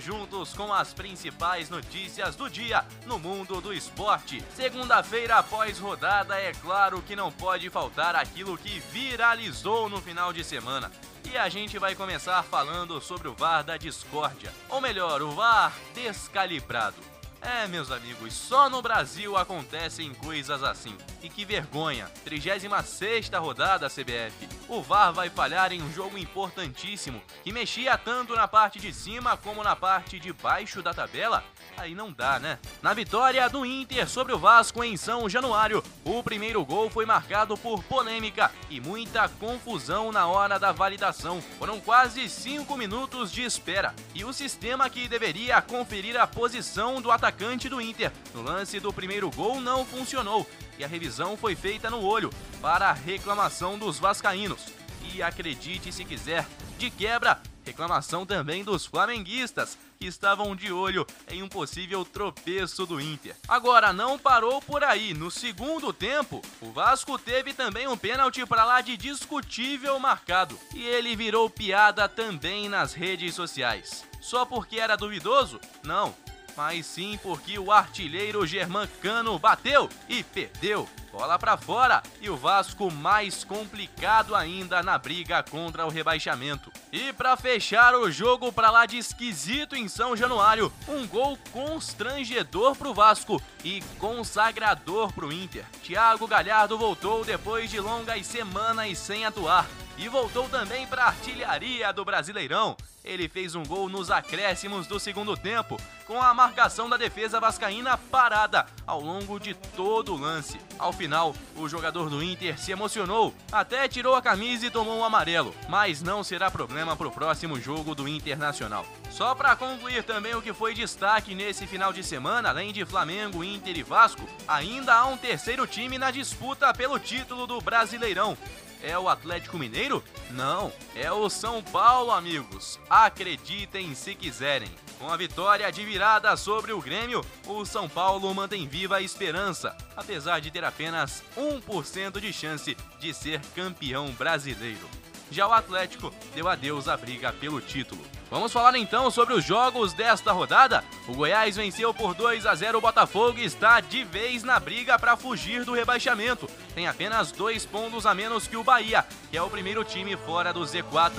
Juntos com as principais notícias do dia no mundo do esporte. Segunda-feira após rodada, é claro que não pode faltar aquilo que viralizou no final de semana. E a gente vai começar falando sobre o VAR da discórdia, ou melhor, o VAR descalibrado. É, meus amigos, só no Brasil acontecem coisas assim. E que vergonha! 36 rodada CBF. O VAR vai falhar em um jogo importantíssimo que mexia tanto na parte de cima como na parte de baixo da tabela. Aí não dá, né? Na vitória do Inter sobre o Vasco em São Januário, o primeiro gol foi marcado por polêmica e muita confusão na hora da validação. Foram quase 5 minutos de espera e o sistema que deveria conferir a posição do atacante do Inter. No lance do primeiro gol não funcionou e a revisão foi feita no olho para a reclamação dos vascaínos. E acredite se quiser, de quebra, reclamação também dos flamenguistas, que estavam de olho em um possível tropeço do Inter. Agora, não parou por aí. No segundo tempo, o Vasco teve também um pênalti para lá de discutível marcado. E ele virou piada também nas redes sociais. Só porque era duvidoso? Não mas sim porque o artilheiro Germancano bateu e perdeu. Bola para fora e o Vasco mais complicado ainda na briga contra o rebaixamento. E para fechar o jogo para lá de esquisito em São Januário, um gol constrangedor pro Vasco e consagrador pro Inter. Thiago Galhardo voltou depois de longas semanas sem atuar e voltou também para a artilharia do Brasileirão. Ele fez um gol nos acréscimos do segundo tempo, com a marcação da defesa vascaína parada ao longo de todo o lance. Ao final, o jogador do Inter se emocionou, até tirou a camisa e tomou um amarelo, mas não será problema para o próximo jogo do Internacional. Só para concluir também o que foi destaque nesse final de semana, além de Flamengo, Inter e Vasco, ainda há um terceiro time na disputa pelo título do Brasileirão. É o Atlético Mineiro? Não, é o São Paulo, amigos. Acreditem se quiserem. Com a vitória de virada sobre o Grêmio, o São Paulo mantém viva a esperança, apesar de ter apenas 1% de chance de ser campeão brasileiro. Já o Atlético deu adeus à briga pelo título. Vamos falar então sobre os jogos desta rodada. O Goiás venceu por 2 a 0 o Botafogo e está de vez na briga para fugir do rebaixamento. Tem apenas dois pontos a menos que o Bahia, que é o primeiro time fora do Z4.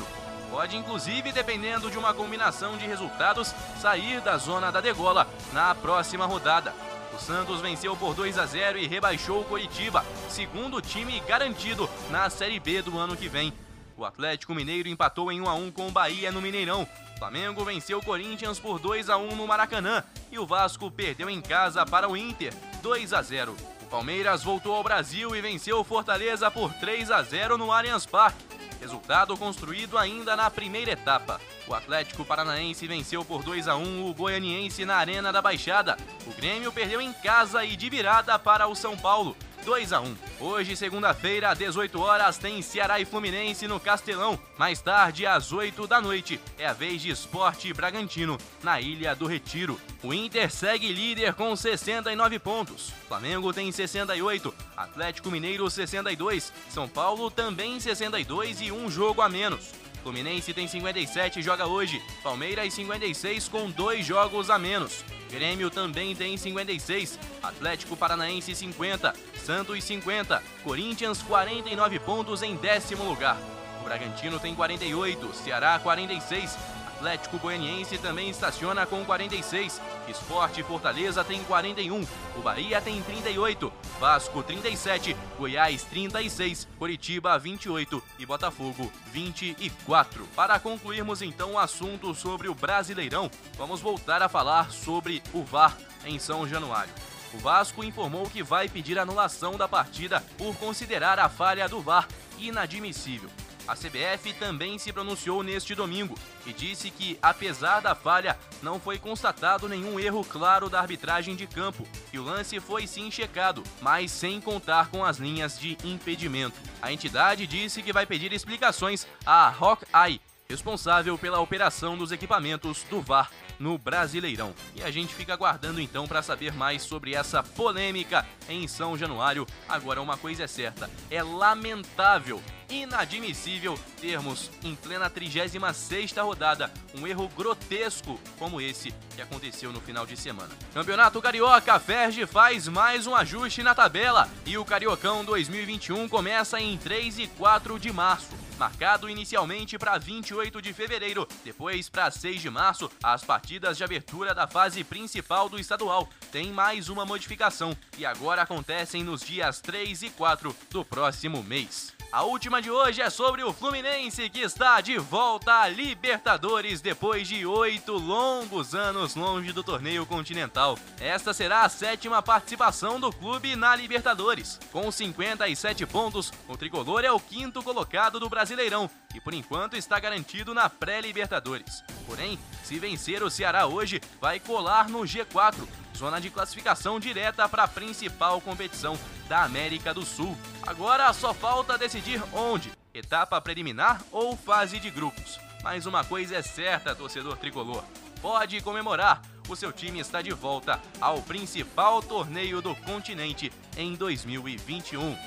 Pode, inclusive, dependendo de uma combinação de resultados, sair da zona da degola na próxima rodada. O Santos venceu por 2 a 0 e rebaixou o Coritiba, segundo time garantido na Série B do ano que vem. O Atlético Mineiro empatou em 1 a 1 com o Bahia no Mineirão. O Flamengo venceu o Corinthians por 2 a 1 no Maracanã e o Vasco perdeu em casa para o Inter, 2 a 0. Palmeiras voltou ao Brasil e venceu Fortaleza por 3 a 0 no Allianz Parque. Resultado construído ainda na primeira etapa. O Atlético Paranaense venceu por 2 a 1 o Goianiense na Arena da Baixada. O Grêmio perdeu em casa e de virada para o São Paulo. 2 a 1. Hoje, segunda-feira, às 18 horas, tem Ceará e Fluminense no Castelão. Mais tarde, às 8 da noite, é a vez de Esporte Bragantino, na Ilha do Retiro. O Inter segue líder com 69 pontos. Flamengo tem 68, Atlético Mineiro 62, São Paulo também 62 e um jogo a menos. Fluminense tem 57 e joga hoje. Palmeiras 56 com dois jogos a menos. Grêmio também tem 56, Atlético Paranaense 50, Santos 50, Corinthians 49 pontos em décimo lugar. O Bragantino tem 48, Ceará 46, Atlético Goianiense também estaciona com 46. Esporte Fortaleza tem 41. O Bahia tem 38. Vasco 37. Goiás 36. Curitiba 28. E Botafogo 24. Para concluirmos então o assunto sobre o Brasileirão, vamos voltar a falar sobre o VAR em São Januário. O Vasco informou que vai pedir anulação da partida por considerar a falha do VAR inadmissível. A CBF também se pronunciou neste domingo e disse que, apesar da falha, não foi constatado nenhum erro claro da arbitragem de campo e o lance foi sim checado, mas sem contar com as linhas de impedimento. A entidade disse que vai pedir explicações à Hawkeye, responsável pela operação dos equipamentos do VAR no Brasileirão. E a gente fica aguardando então para saber mais sobre essa polêmica em São Januário. Agora, uma coisa é certa: é lamentável inadmissível termos em plena 36 rodada um erro grotesco como esse que aconteceu no final de semana. Campeonato Carioca, Ferge faz mais um ajuste na tabela e o Cariocão 2021 começa em 3 e 4 de março marcado inicialmente para 28 de fevereiro, depois para 6 de março, as partidas de abertura da fase principal do estadual têm mais uma modificação e agora acontecem nos dias 3 e 4 do próximo mês. A última de hoje é sobre o Fluminense que está de volta à Libertadores depois de oito longos anos longe do torneio continental. Esta será a sétima participação do clube na Libertadores. Com 57 pontos, o tricolor é o quinto colocado do Brasileirão e por enquanto está garantido na pré-Libertadores. Porém, se vencer o Ceará hoje, vai colar no G4 zona de classificação direta para a principal competição da América do Sul. Agora só falta decidir onde: etapa preliminar ou fase de grupos. Mas uma coisa é certa, torcedor tricolor: pode comemorar. O seu time está de volta ao principal torneio do continente em 2021.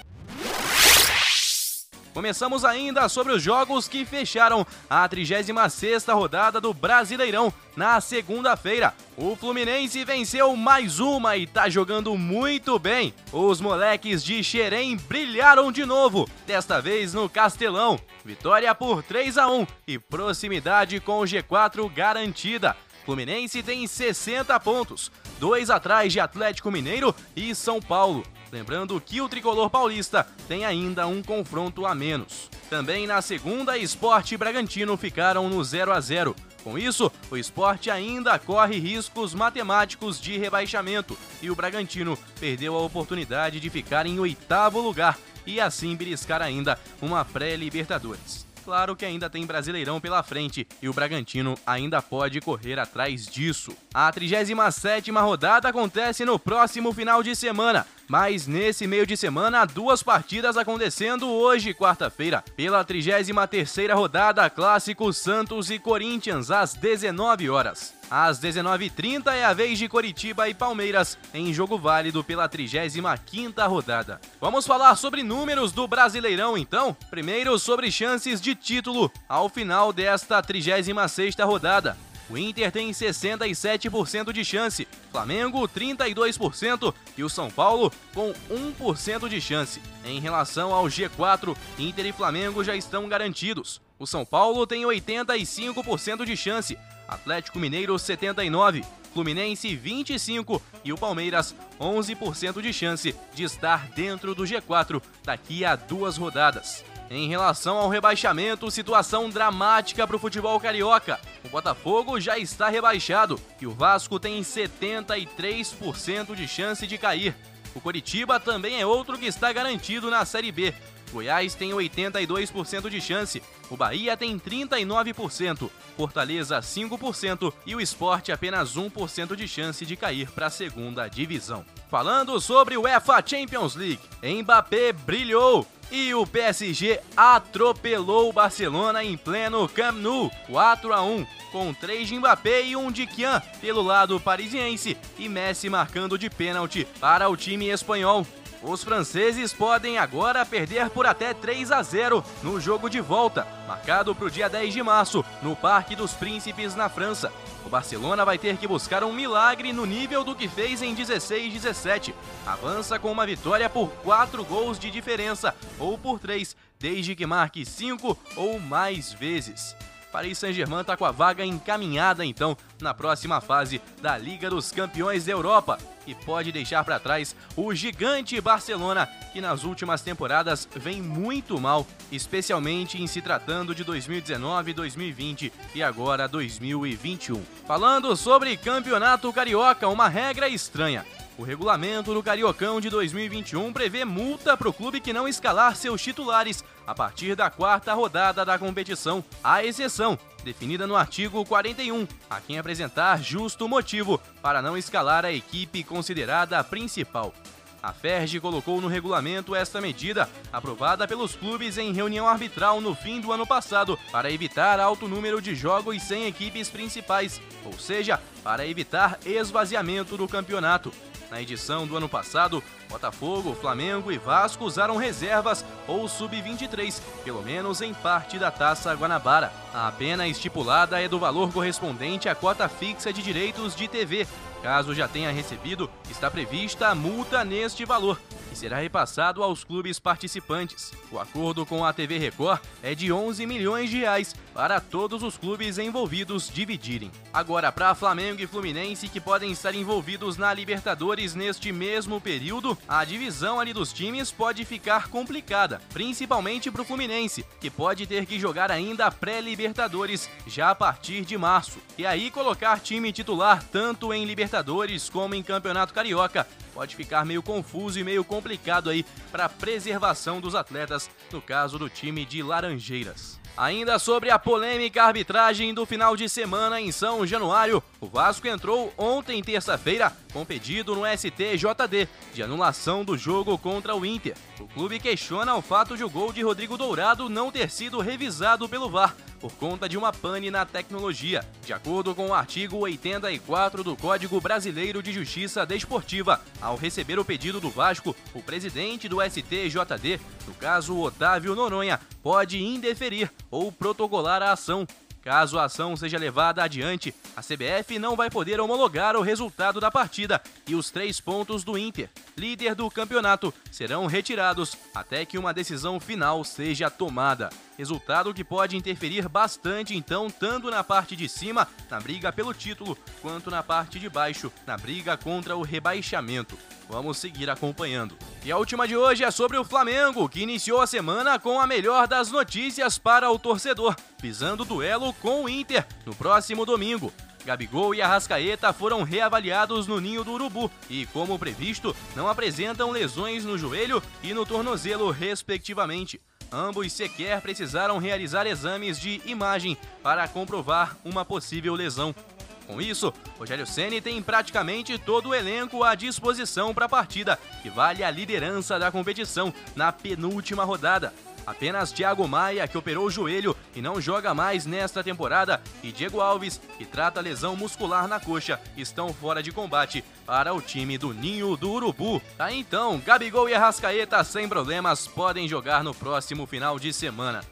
Começamos ainda sobre os jogos que fecharam a 36ª rodada do Brasileirão na segunda-feira. O Fluminense venceu mais uma e tá jogando muito bem. Os moleques de Xerém brilharam de novo, desta vez no Castelão. Vitória por 3 a 1 e proximidade com o G4 garantida. Fluminense tem 60 pontos, dois atrás de Atlético Mineiro e São Paulo. Lembrando que o tricolor paulista tem ainda um confronto a menos. Também na segunda, Esporte e Bragantino ficaram no 0 a 0. Com isso, o esporte ainda corre riscos matemáticos de rebaixamento e o Bragantino perdeu a oportunidade de ficar em oitavo lugar e assim beliscar ainda uma pré-Libertadores. Claro que ainda tem Brasileirão pela frente e o Bragantino ainda pode correr atrás disso. A 37ª rodada acontece no próximo final de semana, mas nesse meio de semana, duas partidas acontecendo hoje, quarta-feira, pela 33ª rodada Clássico Santos e Corinthians às 19 horas. Às 19h30 é a vez de Coritiba e Palmeiras, em jogo válido pela 35ª rodada. Vamos falar sobre números do Brasileirão então? Primeiro sobre chances de título ao final desta 36ª rodada. O Inter tem 67% de chance, Flamengo 32% e o São Paulo com 1% de chance. Em relação ao G4, Inter e Flamengo já estão garantidos. O São Paulo tem 85% de chance, Atlético Mineiro 79, Fluminense 25 e o Palmeiras 11% de chance de estar dentro do G4 daqui a duas rodadas. Em relação ao rebaixamento, situação dramática para o futebol carioca. O Botafogo já está rebaixado e o Vasco tem 73% de chance de cair. O Coritiba também é outro que está garantido na Série B. Goiás tem 82% de chance, o Bahia tem 39%, Fortaleza 5% e o Esporte apenas 1% de chance de cair para a segunda divisão. Falando sobre o UEFA Champions League, Mbappé brilhou e o PSG atropelou o Barcelona em pleno Camp Nou, 4 a 1, com 3 de Mbappé e um de Kian pelo lado parisiense e Messi marcando de pênalti para o time espanhol. Os franceses podem agora perder por até 3 a 0 no jogo de volta, marcado para o dia 10 de março, no Parque dos Príncipes, na França. O Barcelona vai ter que buscar um milagre no nível do que fez em 16-17. Avança com uma vitória por 4 gols de diferença, ou por 3, desde que marque 5 ou mais vezes. Paris Saint-Germain está com a vaga encaminhada então na próxima fase da Liga dos Campeões da Europa e pode deixar para trás o gigante Barcelona, que nas últimas temporadas vem muito mal, especialmente em se tratando de 2019, 2020 e agora 2021. Falando sobre Campeonato Carioca, uma regra estranha. O regulamento do Cariocão de 2021 prevê multa para o clube que não escalar seus titulares a partir da quarta rodada da competição, à exceção definida no artigo 41, a quem apresentar justo motivo para não escalar a equipe considerada principal. A FERJ colocou no regulamento esta medida, aprovada pelos clubes em reunião arbitral no fim do ano passado, para evitar alto número de jogos sem equipes principais, ou seja, para evitar esvaziamento do campeonato. Na edição do ano passado, Botafogo, Flamengo e Vasco usaram reservas ou sub-23, pelo menos em parte da Taça Guanabara. A pena estipulada é do valor correspondente à cota fixa de direitos de TV. Caso já tenha recebido, está prevista a multa neste valor, que será repassado aos clubes participantes. O acordo com a TV Record é de 11 milhões de reais para todos os clubes envolvidos dividirem. Agora, para Flamengo e Fluminense que podem estar envolvidos na Libertadores neste mesmo período, a divisão ali dos times pode ficar complicada, principalmente para o Fluminense, que pode ter que jogar ainda pré-Libertadores já a partir de março. E aí colocar time titular tanto em Libertadores como em Campeonato Carioca pode ficar meio confuso e meio complicado aí para a preservação dos atletas, no caso do time de Laranjeiras. Ainda sobre a polêmica arbitragem do final de semana em São Januário, o Vasco entrou ontem, terça-feira, com pedido no STJD de anulação do jogo contra o Inter. O clube questiona o fato de o gol de Rodrigo Dourado não ter sido revisado pelo VAR por conta de uma pane na tecnologia. De acordo com o artigo 84 do Código Brasileiro de Justiça Desportiva, ao receber o pedido do Vasco, o presidente do STJD, no caso Otávio Noronha, pode indeferir ou protocolar a ação. Caso a ação seja levada adiante, a CBF não vai poder homologar o resultado da partida e os três pontos do Inter, líder do campeonato, serão retirados até que uma decisão final seja tomada. Resultado que pode interferir bastante, então, tanto na parte de cima, na briga pelo título, quanto na parte de baixo, na briga contra o rebaixamento. Vamos seguir acompanhando. E a última de hoje é sobre o Flamengo, que iniciou a semana com a melhor das notícias para o torcedor, visando o duelo com o Inter no próximo domingo. Gabigol e Arrascaeta foram reavaliados no ninho do Urubu e, como previsto, não apresentam lesões no joelho e no tornozelo, respectivamente. Ambos sequer precisaram realizar exames de imagem para comprovar uma possível lesão. Com isso, Rogério Ceni tem praticamente todo o elenco à disposição para a partida, que vale a liderança da competição na penúltima rodada. Apenas Thiago Maia, que operou o joelho e não joga mais nesta temporada, e Diego Alves, que trata lesão muscular na coxa, estão fora de combate para o time do Ninho do Urubu. Tá então, Gabigol e Arrascaeta sem problemas podem jogar no próximo final de semana.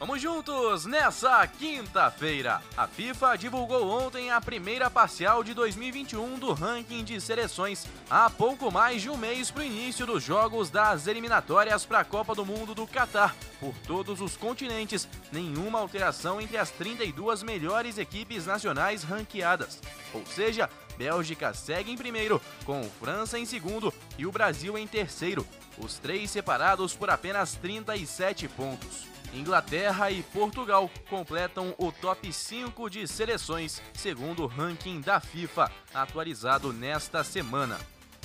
Vamos juntos nessa quinta-feira. A FIFA divulgou ontem a primeira parcial de 2021 do ranking de seleções, há pouco mais de um mês para o início dos jogos das eliminatórias para a Copa do Mundo do Catar. Por todos os continentes, nenhuma alteração entre as 32 melhores equipes nacionais ranqueadas. Ou seja, Bélgica segue em primeiro, com França em segundo e o Brasil em terceiro, os três separados por apenas 37 pontos. Inglaterra e Portugal completam o top 5 de seleções, segundo o ranking da FIFA, atualizado nesta semana.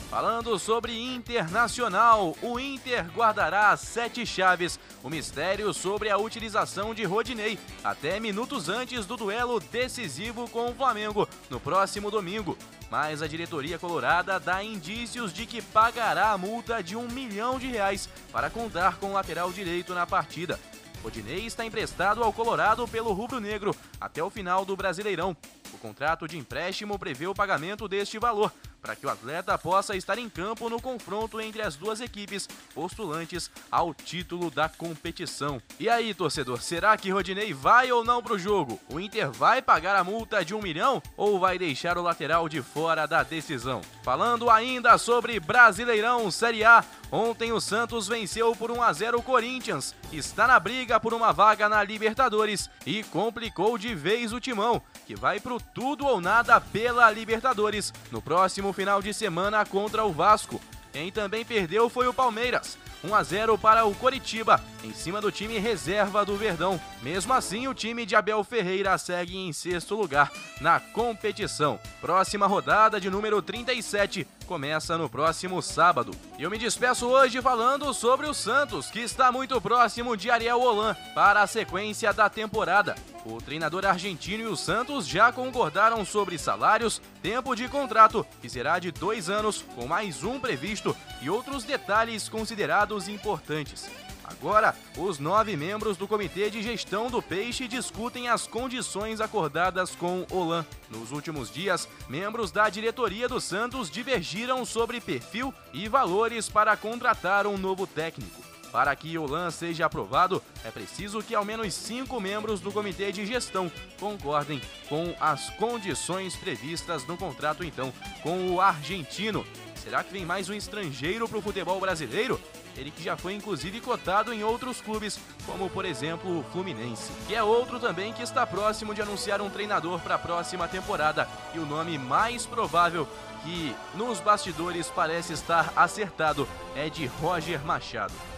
Falando sobre Internacional, o Inter guardará sete chaves, o mistério sobre a utilização de Rodinei, até minutos antes do duelo decisivo com o Flamengo, no próximo domingo. Mas a diretoria colorada dá indícios de que pagará a multa de um milhão de reais para contar com o lateral direito na partida. Rodinei está emprestado ao Colorado pelo Rubro Negro até o final do Brasileirão. O contrato de empréstimo prevê o pagamento deste valor, para que o atleta possa estar em campo no confronto entre as duas equipes postulantes ao título da competição. E aí, torcedor, será que Rodinei vai ou não para o jogo? O Inter vai pagar a multa de um milhão ou vai deixar o lateral de fora da decisão? Falando ainda sobre Brasileirão Série A, ontem o Santos venceu por 1 a 0 o Corinthians, está na briga por uma vaga na Libertadores e complicou de vez o timão, que vai pro tudo ou nada pela Libertadores no próximo final de semana contra o Vasco. Quem também perdeu foi o Palmeiras. 1 a 0 para o Coritiba em cima do time reserva do Verdão. Mesmo assim, o time de Abel Ferreira segue em sexto lugar na competição. Próxima rodada de número 37 começa no próximo sábado. Eu me despeço hoje falando sobre o Santos, que está muito próximo de Ariel Holan para a sequência da temporada. O treinador argentino e o Santos já concordaram sobre salários, tempo de contrato, que será de dois anos, com mais um previsto, e outros detalhes considerados importantes. Agora, os nove membros do Comitê de Gestão do Peixe discutem as condições acordadas com Olan. Nos últimos dias, membros da diretoria do Santos divergiram sobre perfil e valores para contratar um novo técnico. Para que o LAN seja aprovado, é preciso que ao menos cinco membros do comitê de gestão concordem com as condições previstas no contrato, então, com o argentino. Será que vem mais um estrangeiro para o futebol brasileiro? Ele que já foi inclusive cotado em outros clubes, como por exemplo o Fluminense, que é outro também que está próximo de anunciar um treinador para a próxima temporada. E o nome mais provável que nos bastidores parece estar acertado é de Roger Machado.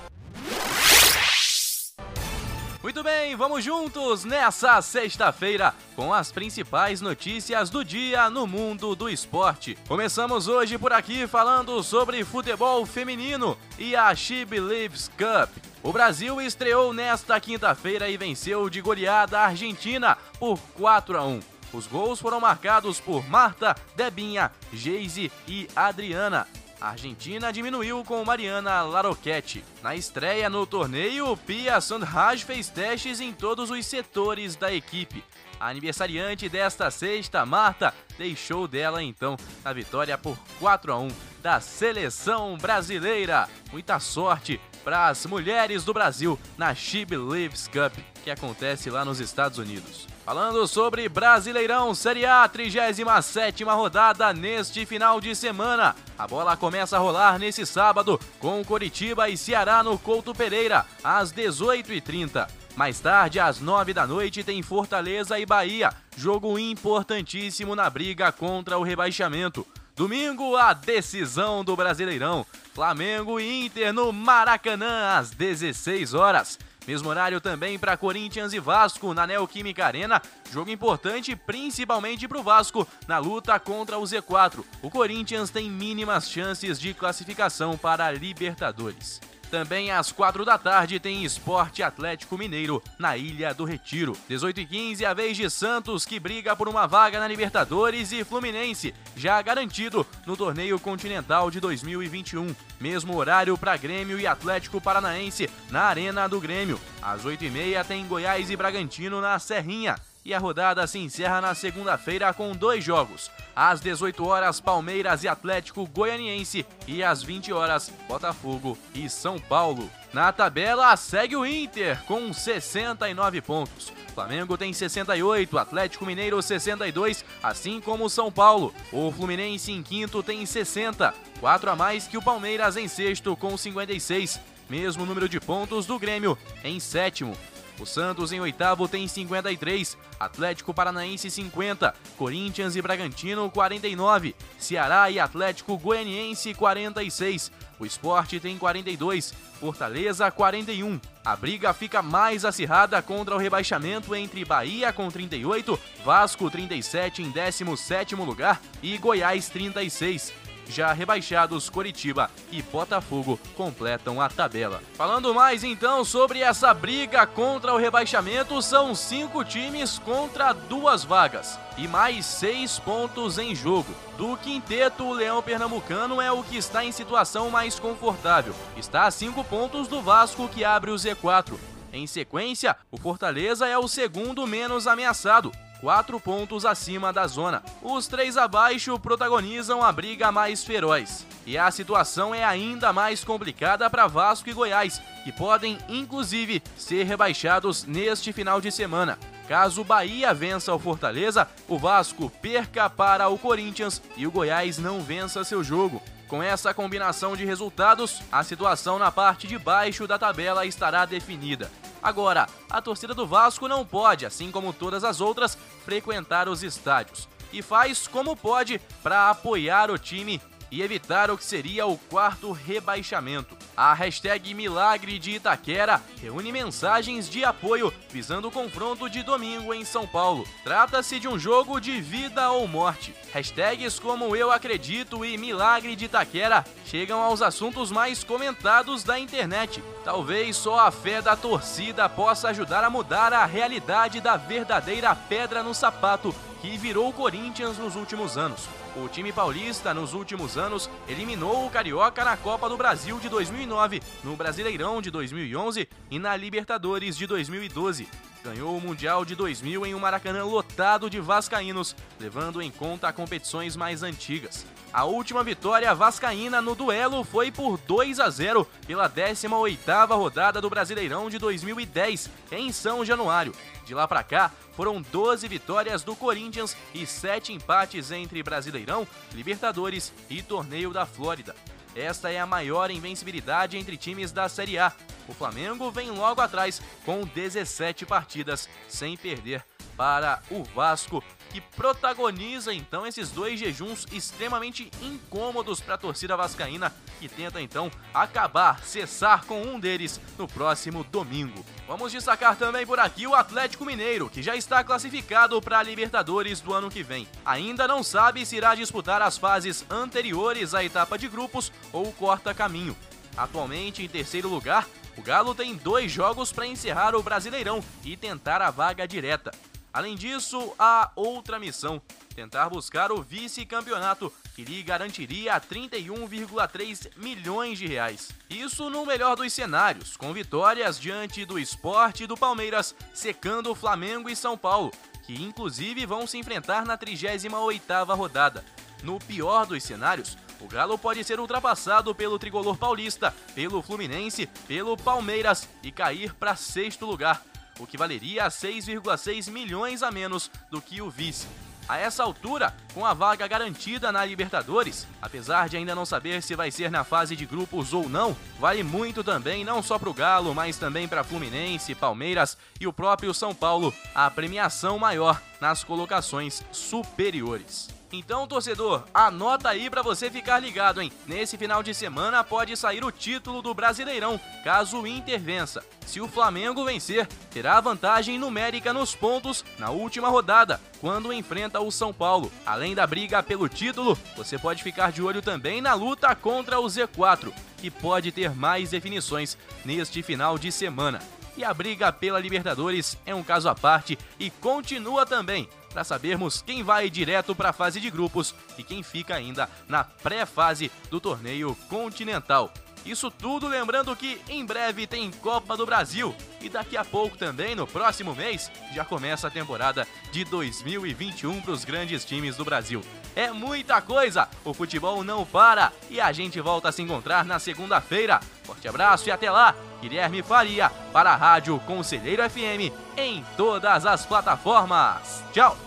Muito bem, vamos juntos nessa sexta-feira com as principais notícias do dia no mundo do esporte. Começamos hoje por aqui falando sobre futebol feminino e a She Believes Cup. O Brasil estreou nesta quinta-feira e venceu de goleada a Argentina por 4 a 1. Os gols foram marcados por Marta, Debinha, Geise e Adriana. A Argentina diminuiu com Mariana Laroquete. Na estreia no torneio, Pia Sandhaj fez testes em todos os setores da equipe. A aniversariante desta sexta, Marta, deixou dela então a vitória por 4 a 1 da seleção brasileira. Muita sorte para as mulheres do Brasil na She Believes Cup, que acontece lá nos Estados Unidos. Falando sobre Brasileirão Série A, 37 rodada neste final de semana. A bola começa a rolar nesse sábado com Coritiba e Ceará no Couto Pereira, às 18h30. Mais tarde, às 9 da noite, tem Fortaleza e Bahia, jogo importantíssimo na briga contra o rebaixamento. Domingo, a decisão do Brasileirão. Flamengo e Inter no Maracanã, às 16 horas. Mesmo horário também para Corinthians e Vasco na Neoquímica Arena. Jogo importante principalmente para o Vasco na luta contra o Z4. O Corinthians tem mínimas chances de classificação para a Libertadores. Também às quatro da tarde tem Esporte Atlético Mineiro na Ilha do Retiro. 18 e 15 a vez de Santos que briga por uma vaga na Libertadores e Fluminense já garantido no torneio continental de 2021. Mesmo horário para Grêmio e Atlético Paranaense na Arena do Grêmio. Às 8 e meia tem Goiás e Bragantino na Serrinha e a rodada se encerra na segunda-feira com dois jogos. Às 18 horas, Palmeiras e Atlético Goianiense e às 20 horas, Botafogo e São Paulo. Na tabela, segue o Inter com 69 pontos. Flamengo tem 68, Atlético Mineiro 62, assim como o São Paulo. O Fluminense em quinto tem 60, 4 a mais que o Palmeiras em sexto com 56. Mesmo número de pontos do Grêmio em sétimo. O Santos em oitavo tem 53, Atlético Paranaense 50, Corinthians e Bragantino 49, Ceará e Atlético Goianiense 46. O Esporte tem 42, Fortaleza 41. A briga fica mais acirrada contra o rebaixamento entre Bahia com 38, Vasco 37 em 17º lugar e Goiás 36. Já rebaixados Coritiba e Botafogo completam a tabela. Falando mais então sobre essa briga contra o rebaixamento, são cinco times contra duas vagas e mais seis pontos em jogo. Do quinteto, o Leão Pernambucano é o que está em situação mais confortável. Está a cinco pontos do Vasco, que abre o Z4. Em sequência, o Fortaleza é o segundo menos ameaçado, quatro pontos acima da zona. Os três abaixo protagonizam a briga mais feroz. E a situação é ainda mais complicada para Vasco e Goiás, que podem inclusive ser rebaixados neste final de semana. Caso o Bahia vença o Fortaleza, o Vasco perca para o Corinthians e o Goiás não vença seu jogo. Com essa combinação de resultados, a situação na parte de baixo da tabela estará definida. Agora, a torcida do Vasco não pode, assim como todas as outras, frequentar os estádios. E faz como pode para apoiar o time e evitar o que seria o quarto rebaixamento. A hashtag Milagre de Itaquera reúne mensagens de apoio visando o confronto de domingo em São Paulo. Trata-se de um jogo de vida ou morte. Hashtags como Eu Acredito e Milagre de Itaquera chegam aos assuntos mais comentados da internet. Talvez só a fé da torcida possa ajudar a mudar a realidade da verdadeira pedra no sapato que virou o Corinthians nos últimos anos. O time paulista, nos últimos anos, eliminou o Carioca na Copa do Brasil de 2009, no Brasileirão de 2011 e na Libertadores de 2012. Ganhou o Mundial de 2000 em um Maracanã lotado de vascaínos, levando em conta competições mais antigas. A última vitória vascaína no duelo foi por 2 a 0 pela 18ª rodada do Brasileirão de 2010, em São Januário. De lá para cá, foram 12 vitórias do Corinthians e 7 empates entre Brasileirão, Libertadores e Torneio da Flórida. Esta é a maior invencibilidade entre times da Série A. O Flamengo vem logo atrás com 17 partidas sem perder para o Vasco, que protagoniza então esses dois jejuns extremamente incômodos para a torcida vascaína, que tenta então acabar, cessar com um deles no próximo domingo. Vamos destacar também por aqui o Atlético Mineiro, que já está classificado para a Libertadores do ano que vem. Ainda não sabe se irá disputar as fases anteriores à etapa de grupos ou corta caminho. Atualmente em terceiro lugar, o Galo tem dois jogos para encerrar o Brasileirão e tentar a vaga direta. Além disso, há outra missão: tentar buscar o vice-campeonato, que lhe garantiria 31,3 milhões de reais. Isso no melhor dos cenários, com vitórias diante do esporte e do Palmeiras, secando o Flamengo e São Paulo, que inclusive vão se enfrentar na 38ª rodada. No pior dos cenários, o Galo pode ser ultrapassado pelo tricolor paulista, pelo Fluminense, pelo Palmeiras e cair para sexto lugar o que valeria 6,6 milhões a menos do que o vice. A essa altura, com a vaga garantida na Libertadores, apesar de ainda não saber se vai ser na fase de grupos ou não, vale muito também não só para o Galo, mas também para Fluminense, Palmeiras e o próprio São Paulo, a premiação maior nas colocações superiores. Então, torcedor, anota aí para você ficar ligado, hein? Nesse final de semana pode sair o título do Brasileirão, caso o Inter vença. Se o Flamengo vencer, terá vantagem numérica nos pontos na última rodada, quando enfrenta o São Paulo. Além da briga pelo título, você pode ficar de olho também na luta contra o Z4, que pode ter mais definições neste final de semana. E a briga pela Libertadores é um caso à parte e continua também para sabermos quem vai direto para a fase de grupos e quem fica ainda na pré-fase do torneio continental. Isso tudo lembrando que em breve tem Copa do Brasil e daqui a pouco também, no próximo mês, já começa a temporada de 2021 para os grandes times do Brasil. É muita coisa, o futebol não para e a gente volta a se encontrar na segunda-feira. Forte abraço e até lá, Guilherme Faria para a Rádio Conselheiro FM em todas as plataformas. Tchau!